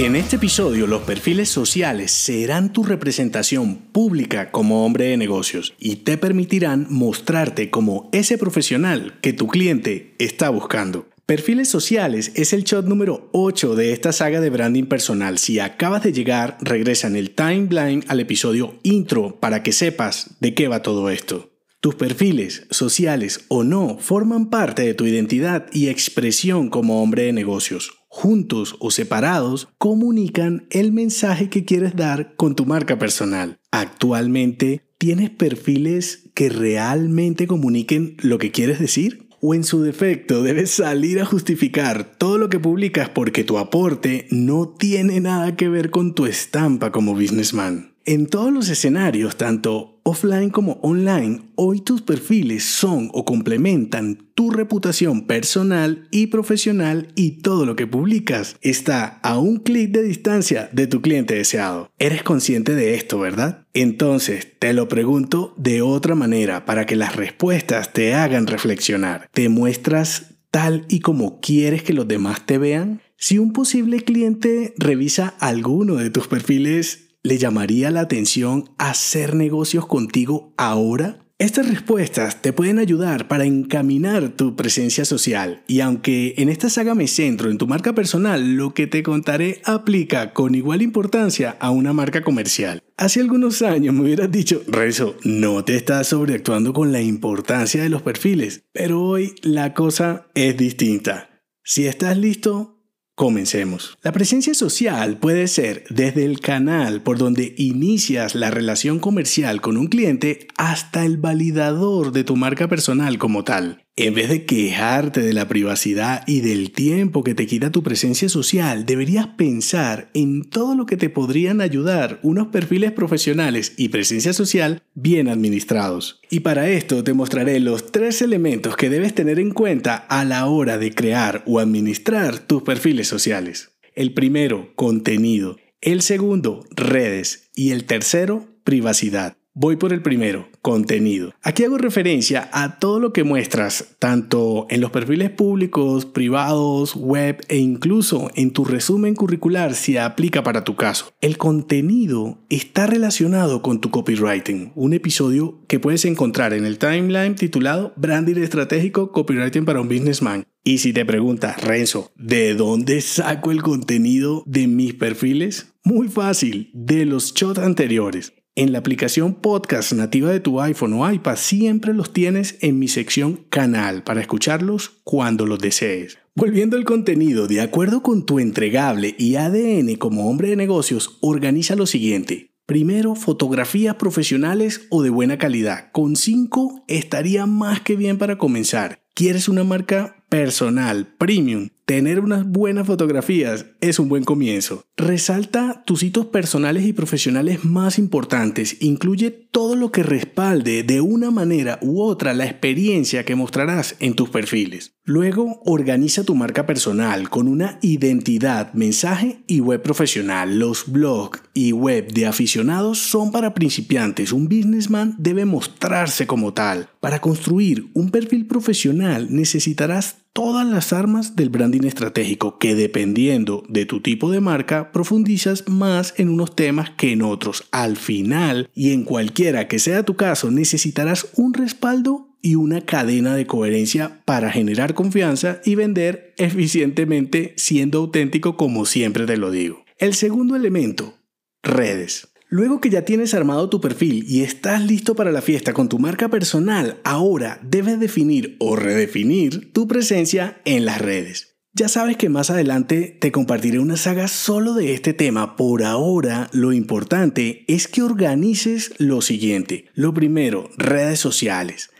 En este episodio los perfiles sociales serán tu representación pública como hombre de negocios y te permitirán mostrarte como ese profesional que tu cliente está buscando. Perfiles sociales es el shot número 8 de esta saga de branding personal. Si acabas de llegar, regresa en el timeline al episodio intro para que sepas de qué va todo esto. Tus perfiles, sociales o no, forman parte de tu identidad y expresión como hombre de negocios juntos o separados, comunican el mensaje que quieres dar con tu marca personal. Actualmente, ¿tienes perfiles que realmente comuniquen lo que quieres decir? o en su defecto debes salir a justificar todo lo que publicas porque tu aporte no tiene nada que ver con tu estampa como businessman. En todos los escenarios, tanto offline como online, hoy tus perfiles son o complementan tu reputación personal y profesional y todo lo que publicas está a un clic de distancia de tu cliente deseado. Eres consciente de esto, ¿verdad? Entonces, te lo pregunto de otra manera para que las respuestas te hagan reflexionar. ¿Te muestras tal y como quieres que los demás te vean? Si un posible cliente revisa alguno de tus perfiles, le llamaría la atención hacer negocios contigo ahora? Estas respuestas te pueden ayudar para encaminar tu presencia social y aunque en esta saga me centro en tu marca personal, lo que te contaré aplica con igual importancia a una marca comercial. Hace algunos años me hubieras dicho, Rezo, no te estás sobreactuando con la importancia de los perfiles, pero hoy la cosa es distinta. Si estás listo, Comencemos. La presencia social puede ser desde el canal por donde inicias la relación comercial con un cliente hasta el validador de tu marca personal como tal. En vez de quejarte de la privacidad y del tiempo que te quita tu presencia social, deberías pensar en todo lo que te podrían ayudar unos perfiles profesionales y presencia social bien administrados. Y para esto te mostraré los tres elementos que debes tener en cuenta a la hora de crear o administrar tus perfiles sociales. El primero, contenido. El segundo, redes. Y el tercero, privacidad. Voy por el primero, contenido. Aquí hago referencia a todo lo que muestras, tanto en los perfiles públicos, privados, web e incluso en tu resumen curricular si aplica para tu caso. El contenido está relacionado con tu copywriting, un episodio que puedes encontrar en el timeline titulado Branding Estratégico Copywriting para un Businessman. Y si te preguntas, Renzo, ¿de dónde saco el contenido de mis perfiles? Muy fácil, de los shots anteriores. En la aplicación podcast nativa de tu iPhone o iPad siempre los tienes en mi sección canal para escucharlos cuando los desees. Volviendo al contenido, de acuerdo con tu entregable y ADN como hombre de negocios, organiza lo siguiente. Primero, fotografías profesionales o de buena calidad. Con 5 estaría más que bien para comenzar. ¿Quieres una marca personal, premium? Tener unas buenas fotografías es un buen comienzo. Resalta tus hitos personales y profesionales más importantes. Incluye todo lo que respalde de una manera u otra la experiencia que mostrarás en tus perfiles. Luego, organiza tu marca personal con una identidad, mensaje y web profesional. Los blogs y web de aficionados son para principiantes. Un businessman debe mostrarse como tal. Para construir un perfil profesional necesitarás todas las armas del branding estratégico que dependiendo de tu tipo de marca profundizas más en unos temas que en otros. Al final y en cualquiera que sea tu caso necesitarás un respaldo y una cadena de coherencia para generar confianza y vender eficientemente siendo auténtico como siempre te lo digo. El segundo elemento, redes. Luego que ya tienes armado tu perfil y estás listo para la fiesta con tu marca personal, ahora debes definir o redefinir tu presencia en las redes. Ya sabes que más adelante te compartiré una saga solo de este tema. Por ahora, lo importante es que organices lo siguiente. Lo primero, redes sociales.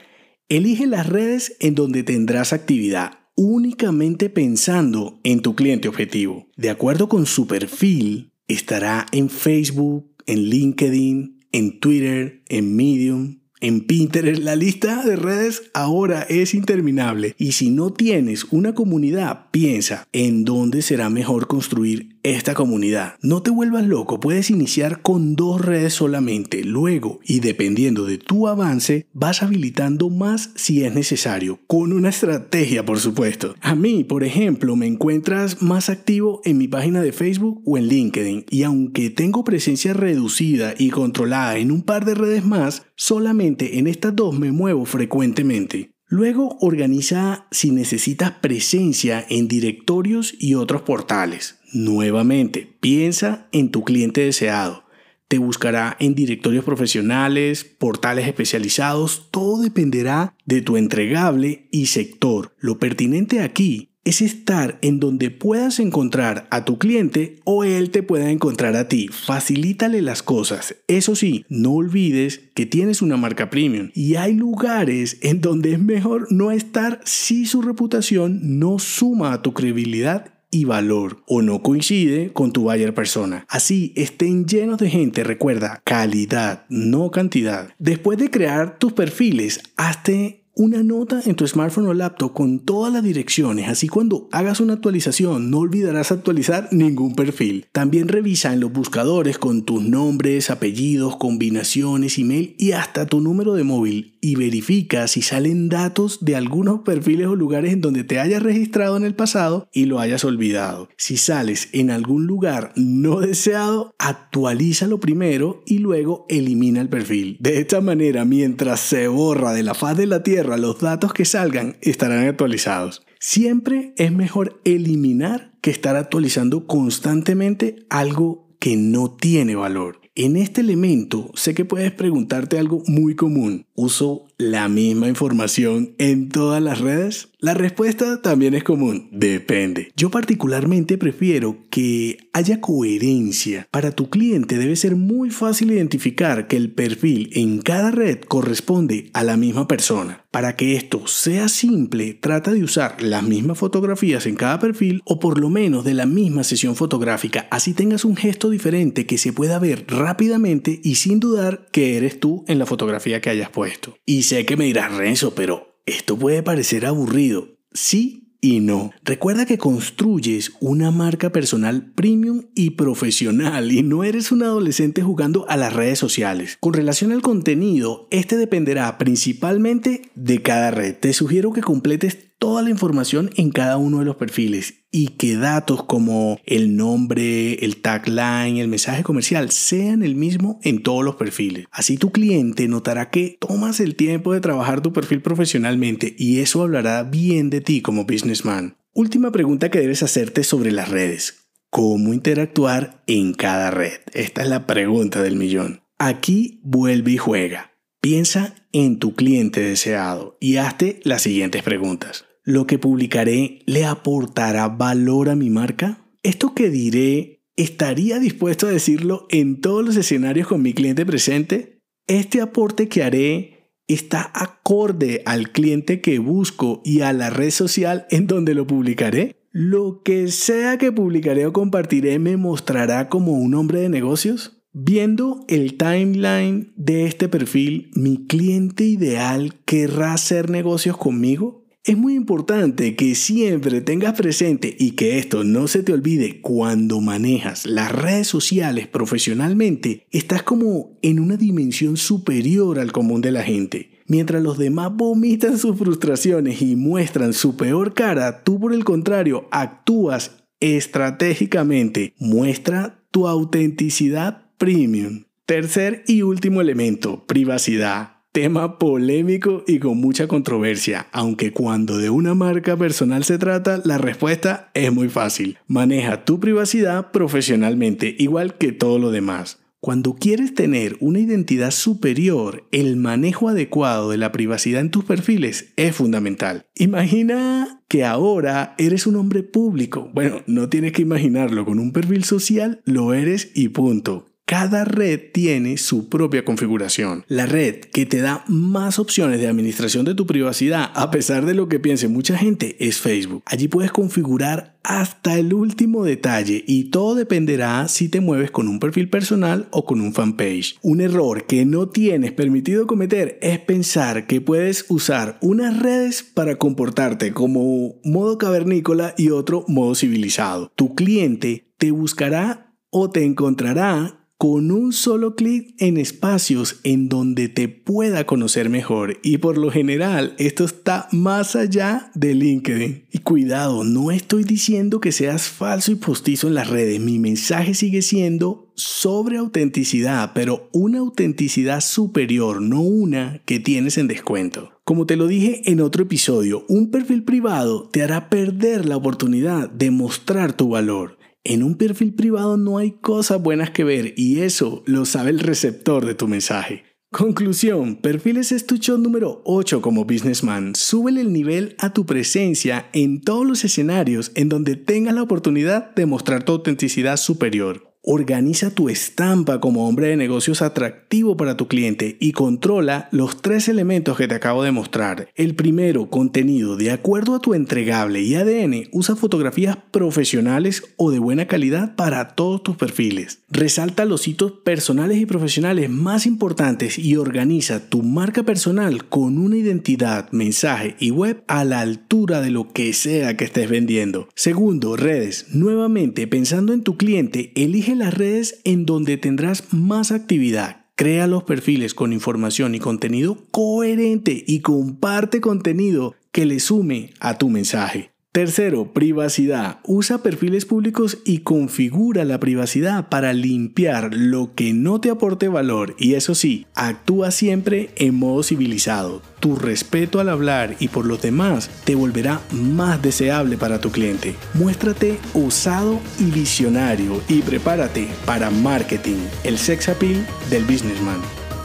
Elige las redes en donde tendrás actividad únicamente pensando en tu cliente objetivo. De acuerdo con su perfil, estará en Facebook, en LinkedIn, en Twitter, en Medium, en Pinterest. La lista de redes ahora es interminable. Y si no tienes una comunidad, piensa en dónde será mejor construir esta comunidad. No te vuelvas loco, puedes iniciar con dos redes solamente, luego y dependiendo de tu avance vas habilitando más si es necesario, con una estrategia por supuesto. A mí, por ejemplo, me encuentras más activo en mi página de Facebook o en LinkedIn y aunque tengo presencia reducida y controlada en un par de redes más, solamente en estas dos me muevo frecuentemente. Luego organiza si necesitas presencia en directorios y otros portales. Nuevamente, piensa en tu cliente deseado. Te buscará en directorios profesionales, portales especializados, todo dependerá de tu entregable y sector. Lo pertinente aquí es estar en donde puedas encontrar a tu cliente o él te pueda encontrar a ti. Facilítale las cosas. Eso sí, no olvides que tienes una marca premium y hay lugares en donde es mejor no estar si su reputación no suma a tu credibilidad y valor o no coincide con tu buyer persona. Así estén llenos de gente, recuerda, calidad, no cantidad. Después de crear tus perfiles, hazte una nota en tu smartphone o laptop con todas las direcciones, así cuando hagas una actualización no olvidarás actualizar ningún perfil. También revisa en los buscadores con tus nombres, apellidos, combinaciones, email y hasta tu número de móvil y verifica si salen datos de algunos perfiles o lugares en donde te hayas registrado en el pasado y lo hayas olvidado. Si sales en algún lugar no deseado, actualízalo primero y luego elimina el perfil. De esta manera, mientras se borra de la faz de la Tierra los datos que salgan estarán actualizados. Siempre es mejor eliminar que estar actualizando constantemente algo que no tiene valor. En este elemento sé que puedes preguntarte algo muy común. ¿Uso la misma información en todas las redes? La respuesta también es común, depende. Yo particularmente prefiero que haya coherencia. Para tu cliente debe ser muy fácil identificar que el perfil en cada red corresponde a la misma persona. Para que esto sea simple, trata de usar las mismas fotografías en cada perfil o por lo menos de la misma sesión fotográfica, así tengas un gesto diferente que se pueda ver rápidamente y sin dudar que eres tú en la fotografía que hayas puesto. Y sé que me dirás, Renzo, pero esto puede parecer aburrido. Sí y no. Recuerda que construyes una marca personal premium y profesional y no eres un adolescente jugando a las redes sociales. Con relación al contenido, este dependerá principalmente de cada red. Te sugiero que completes toda la información en cada uno de los perfiles y que datos como el nombre, el tagline, el mensaje comercial sean el mismo en todos los perfiles. Así tu cliente notará que tomas el tiempo de trabajar tu perfil profesionalmente y eso hablará bien de ti como businessman. Última pregunta que debes hacerte sobre las redes. ¿Cómo interactuar en cada red? Esta es la pregunta del millón. Aquí vuelve y juega. Piensa en tu cliente deseado y hazte las siguientes preguntas. ¿Lo que publicaré le aportará valor a mi marca? ¿Esto que diré estaría dispuesto a decirlo en todos los escenarios con mi cliente presente? ¿Este aporte que haré está acorde al cliente que busco y a la red social en donde lo publicaré? ¿Lo que sea que publicaré o compartiré me mostrará como un hombre de negocios? Viendo el timeline de este perfil, ¿mi cliente ideal querrá hacer negocios conmigo? Es muy importante que siempre tengas presente y que esto no se te olvide cuando manejas las redes sociales profesionalmente, estás como en una dimensión superior al común de la gente. Mientras los demás vomitan sus frustraciones y muestran su peor cara, tú por el contrario actúas estratégicamente. Muestra tu autenticidad premium. Tercer y último elemento, privacidad. Tema polémico y con mucha controversia, aunque cuando de una marca personal se trata, la respuesta es muy fácil. Maneja tu privacidad profesionalmente, igual que todo lo demás. Cuando quieres tener una identidad superior, el manejo adecuado de la privacidad en tus perfiles es fundamental. Imagina que ahora eres un hombre público. Bueno, no tienes que imaginarlo, con un perfil social lo eres y punto. Cada red tiene su propia configuración. La red que te da más opciones de administración de tu privacidad, a pesar de lo que piense mucha gente, es Facebook. Allí puedes configurar hasta el último detalle y todo dependerá si te mueves con un perfil personal o con un fanpage. Un error que no tienes permitido cometer es pensar que puedes usar unas redes para comportarte como modo cavernícola y otro modo civilizado. Tu cliente te buscará o te encontrará con un solo clic en espacios en donde te pueda conocer mejor y por lo general esto está más allá de LinkedIn. Y cuidado, no estoy diciendo que seas falso y postizo en las redes, mi mensaje sigue siendo sobre autenticidad, pero una autenticidad superior, no una que tienes en descuento. Como te lo dije en otro episodio, un perfil privado te hará perder la oportunidad de mostrar tu valor. En un perfil privado no hay cosas buenas que ver y eso lo sabe el receptor de tu mensaje. Conclusión, Perfiles es tu número 8 como businessman. Súbele el nivel a tu presencia en todos los escenarios en donde tengas la oportunidad de mostrar tu autenticidad superior. Organiza tu estampa como hombre de negocios atractivo para tu cliente y controla los tres elementos que te acabo de mostrar. El primero, contenido. De acuerdo a tu entregable y ADN, usa fotografías profesionales o de buena calidad para todos tus perfiles. Resalta los hitos personales y profesionales más importantes y organiza tu marca personal con una identidad, mensaje y web a la altura de lo que sea que estés vendiendo. Segundo, redes. Nuevamente, pensando en tu cliente, elige las redes en donde tendrás más actividad. Crea los perfiles con información y contenido coherente y comparte contenido que le sume a tu mensaje. Tercero, privacidad. Usa perfiles públicos y configura la privacidad para limpiar lo que no te aporte valor y eso sí, actúa siempre en modo civilizado. Tu respeto al hablar y por los demás te volverá más deseable para tu cliente. Muéstrate osado y visionario y prepárate para marketing, el sex appeal del businessman.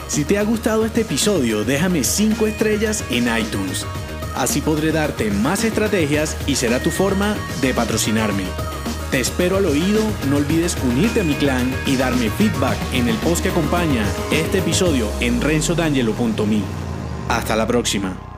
Si te ha gustado este episodio, déjame 5 estrellas en iTunes Así podré darte más estrategias y será tu forma de patrocinarme. Te espero al oído, no olvides unirte a mi clan y darme feedback en el post que acompaña este episodio en renzodangelo.me. Hasta la próxima.